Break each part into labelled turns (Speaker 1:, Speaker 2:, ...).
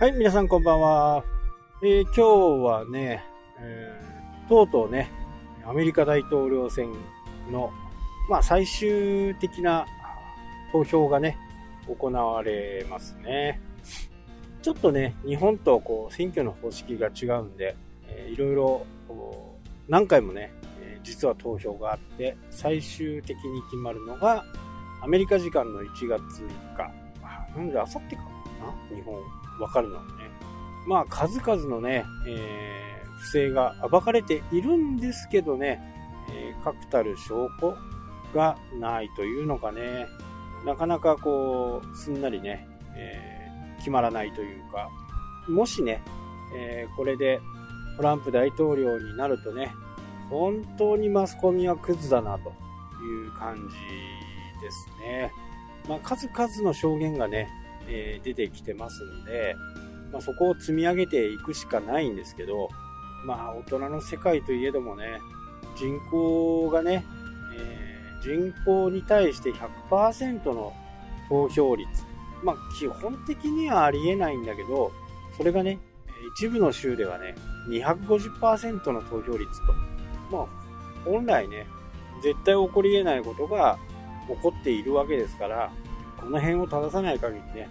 Speaker 1: はい、皆さんこんばんは。えー、今日はね、えー、とうとうね、アメリカ大統領選の、まあ、最終的な投票がね、行われますね。ちょっとね、日本とこう選挙の方式が違うんで、え、いろいろ何回もね、え、実は投票があって、最終的に決まるのが、アメリカ時間の1月3日。なので、あさってかな日本わかるのはね。まあ、数々のね、えー、不正が暴かれているんですけどね、えー、確たる証拠がないというのがね、なかなかこう、すんなりね、えー、決まらないというか、もしね、えー、これでトランプ大統領になるとね、本当にマスコミはクズだなという感じですね。まあ、数々の証言がね、えー、出てきてますんで、まあ、そこを積み上げていくしかないんですけど、まあ、大人の世界といえどもね、人口がね、えー、人口に対して100%の投票率。まあ、基本的にはありえないんだけど、それがね、一部の州ではね、250%の投票率と。まあ、本来ね、絶対起こり得ないことが起こっているわけですから、この辺を正さない限りね、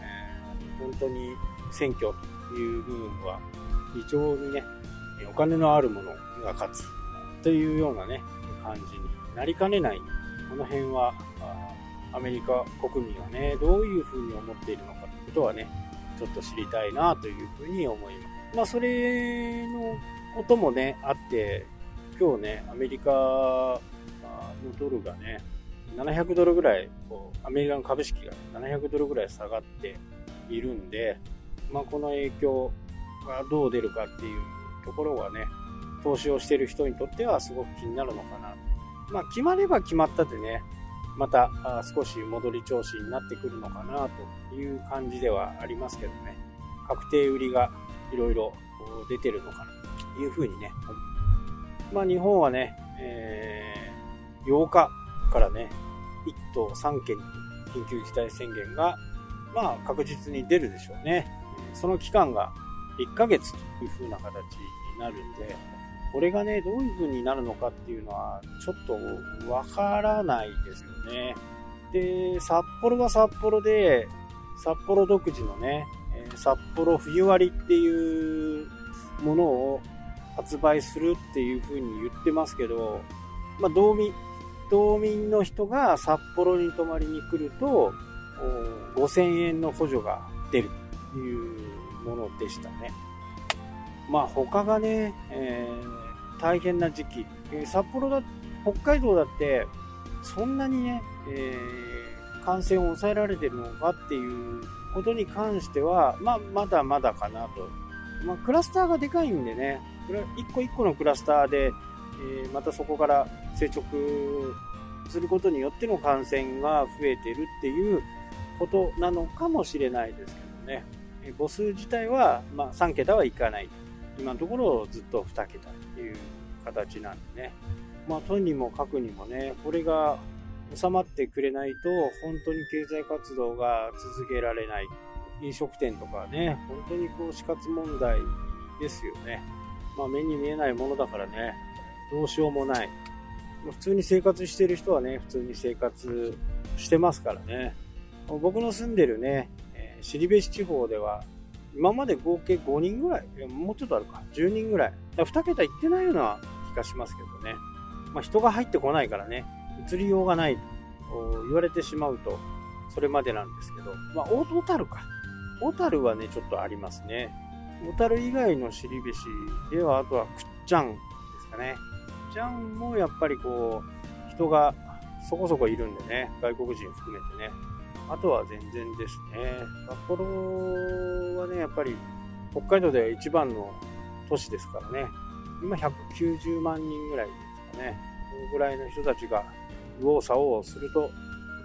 Speaker 1: えー、本当に選挙という部分は非常にね、お金のあるものが勝つというようなね、感じになりかねない。この辺は、アメリカ国民はね、どういうふうに思っているのかということはね、ちょっと知りたいなというふうに思います。まあ、それのこともね、あって、今日ね、アメリカのドルがね、700ドルぐらい、こうアメリカの株式が700ドルぐらい下がっているんで、まあ、この影響がどう出るかっていうところはね、投資をしている人にとってはすごく気になるのかな。まあ、決まれば決まったでね、また少し戻り調子になってくるのかなという感じではありますけどね、確定売りがいろいろ出てるのかなというふうにね、まあ、日本はね、えー、8日からね、1都3県に緊急事態宣言が、まあ、確実に出るでしょうね。その期間が1ヶ月という風な形になるんで、これがね、どういう風になるのかっていうのは、ちょっとわからないですよね。で、札幌は札幌で、札幌独自のね、札幌冬割っていうものを発売するっていう風に言ってますけど、まあ、道民、道民の人が札幌に泊まりに来ると、5000円の補助が出るというものでしたね。まあ他がね、えー、大変な時期、えー、札幌だ、北海道だって、そんなにね、えー、感染を抑えられてるのかっていうことに関しては、まあ、まだまだかなと。まあ、クラスターがでかいんでね、一個一個のクラスターで、え、またそこから成直することによっての感染が増えてるっていうことなのかもしれないですけどね。母数自体は、まあ、3桁はいかない。今のところずっと2桁という形なんでね。まあ、とにもかくにもね、これが収まってくれないと、本当に経済活動が続けられない。飲食店とかね、本当にこう死活問題ですよね。まあ、目に見えないものだからね、どうしようもない。普通に生活してる人はね、普通に生活してますからね。僕の住んでるね、えー、尻部市地方では、今まで合計5人ぐらい、もうちょっとあるか、10人ぐらい。だ2桁いってないような気がしますけどね。まあ、人が入ってこないからね、移りようがないと言われてしまうと、それまでなんですけど、まあ、小樽か。小樽はね、ちょっとありますね。小樽以外の尻部市では、あとはくっちゃんですかね。くっちゃんもやっぱりこう、人がそこそこいるんでね、外国人含めてね。あとは全然ですね。札幌はね、やっぱり北海道では一番の都市ですからね。今190万人ぐらいですかね。そのぐらいの人たちが右往左往すると、やっ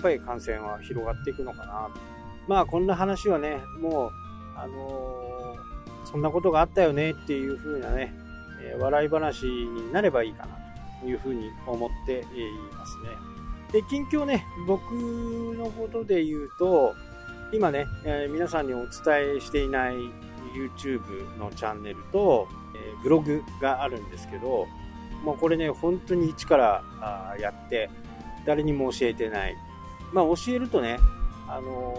Speaker 1: ぱり感染は広がっていくのかな。まあこんな話はね、もう、あのー、そんなことがあったよねっていう風なね、え、笑い話になればいいかなという風に思っていますね。で、近況ね、僕のことで言うと、今ね、え、皆さんにお伝えしていない YouTube のチャンネルと、え、ブログがあるんですけど、もうこれね、本当に一からやって、誰にも教えてない。まあ教えるとね、あの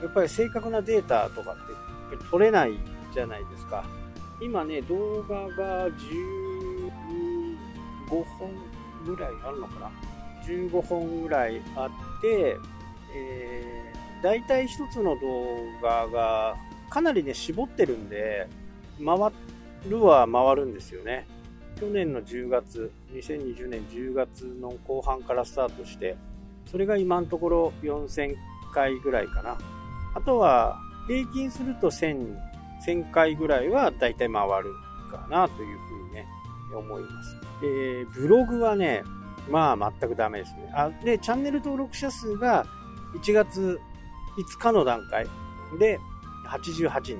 Speaker 1: ー、やっぱり正確なデータとかって取れないじゃないですか。今ね、動画が15本ぐらいあるのかな ?15 本ぐらいあって、えー、大体一つの動画がかなりね、絞ってるんで、回るは回るんですよね。去年の10月、2020年10月の後半からスタートして、それが今のところ4000回ぐらいかな。あとは、平均すると1000、1000回ぐらいはだいたい回るかなというふうにね、思います。で、ブログはね、まあ全くダメですね。あ、で、チャンネル登録者数が1月5日の段階で88人。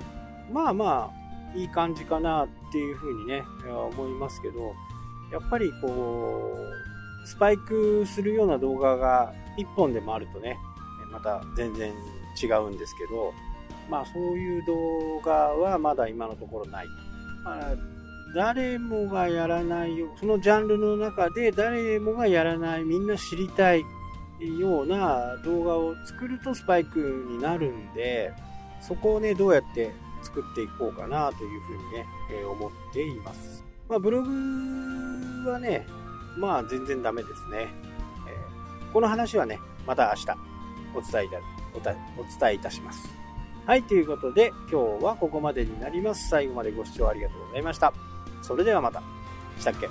Speaker 1: まあまあ、いい感じかなっていうふうにね、思いますけど、やっぱりこう、スパイクするような動画が1本でもあるとね、また全然違うんですけど、まあそういう動画はまだ今のところない。まあ、誰もがやらないよ、そのジャンルの中で誰もがやらない、みんな知りたいような動画を作るとスパイクになるんで、そこをね、どうやって作っていこうかなというふうにね、えー、思っています。まあ、ブログはね、まあ全然ダメですね。えー、この話はね、また明日お伝えいたお伝えいたします。はい、ということで今日はここまでになります。最後までご視聴ありがとうございました。それではまた。したっけ？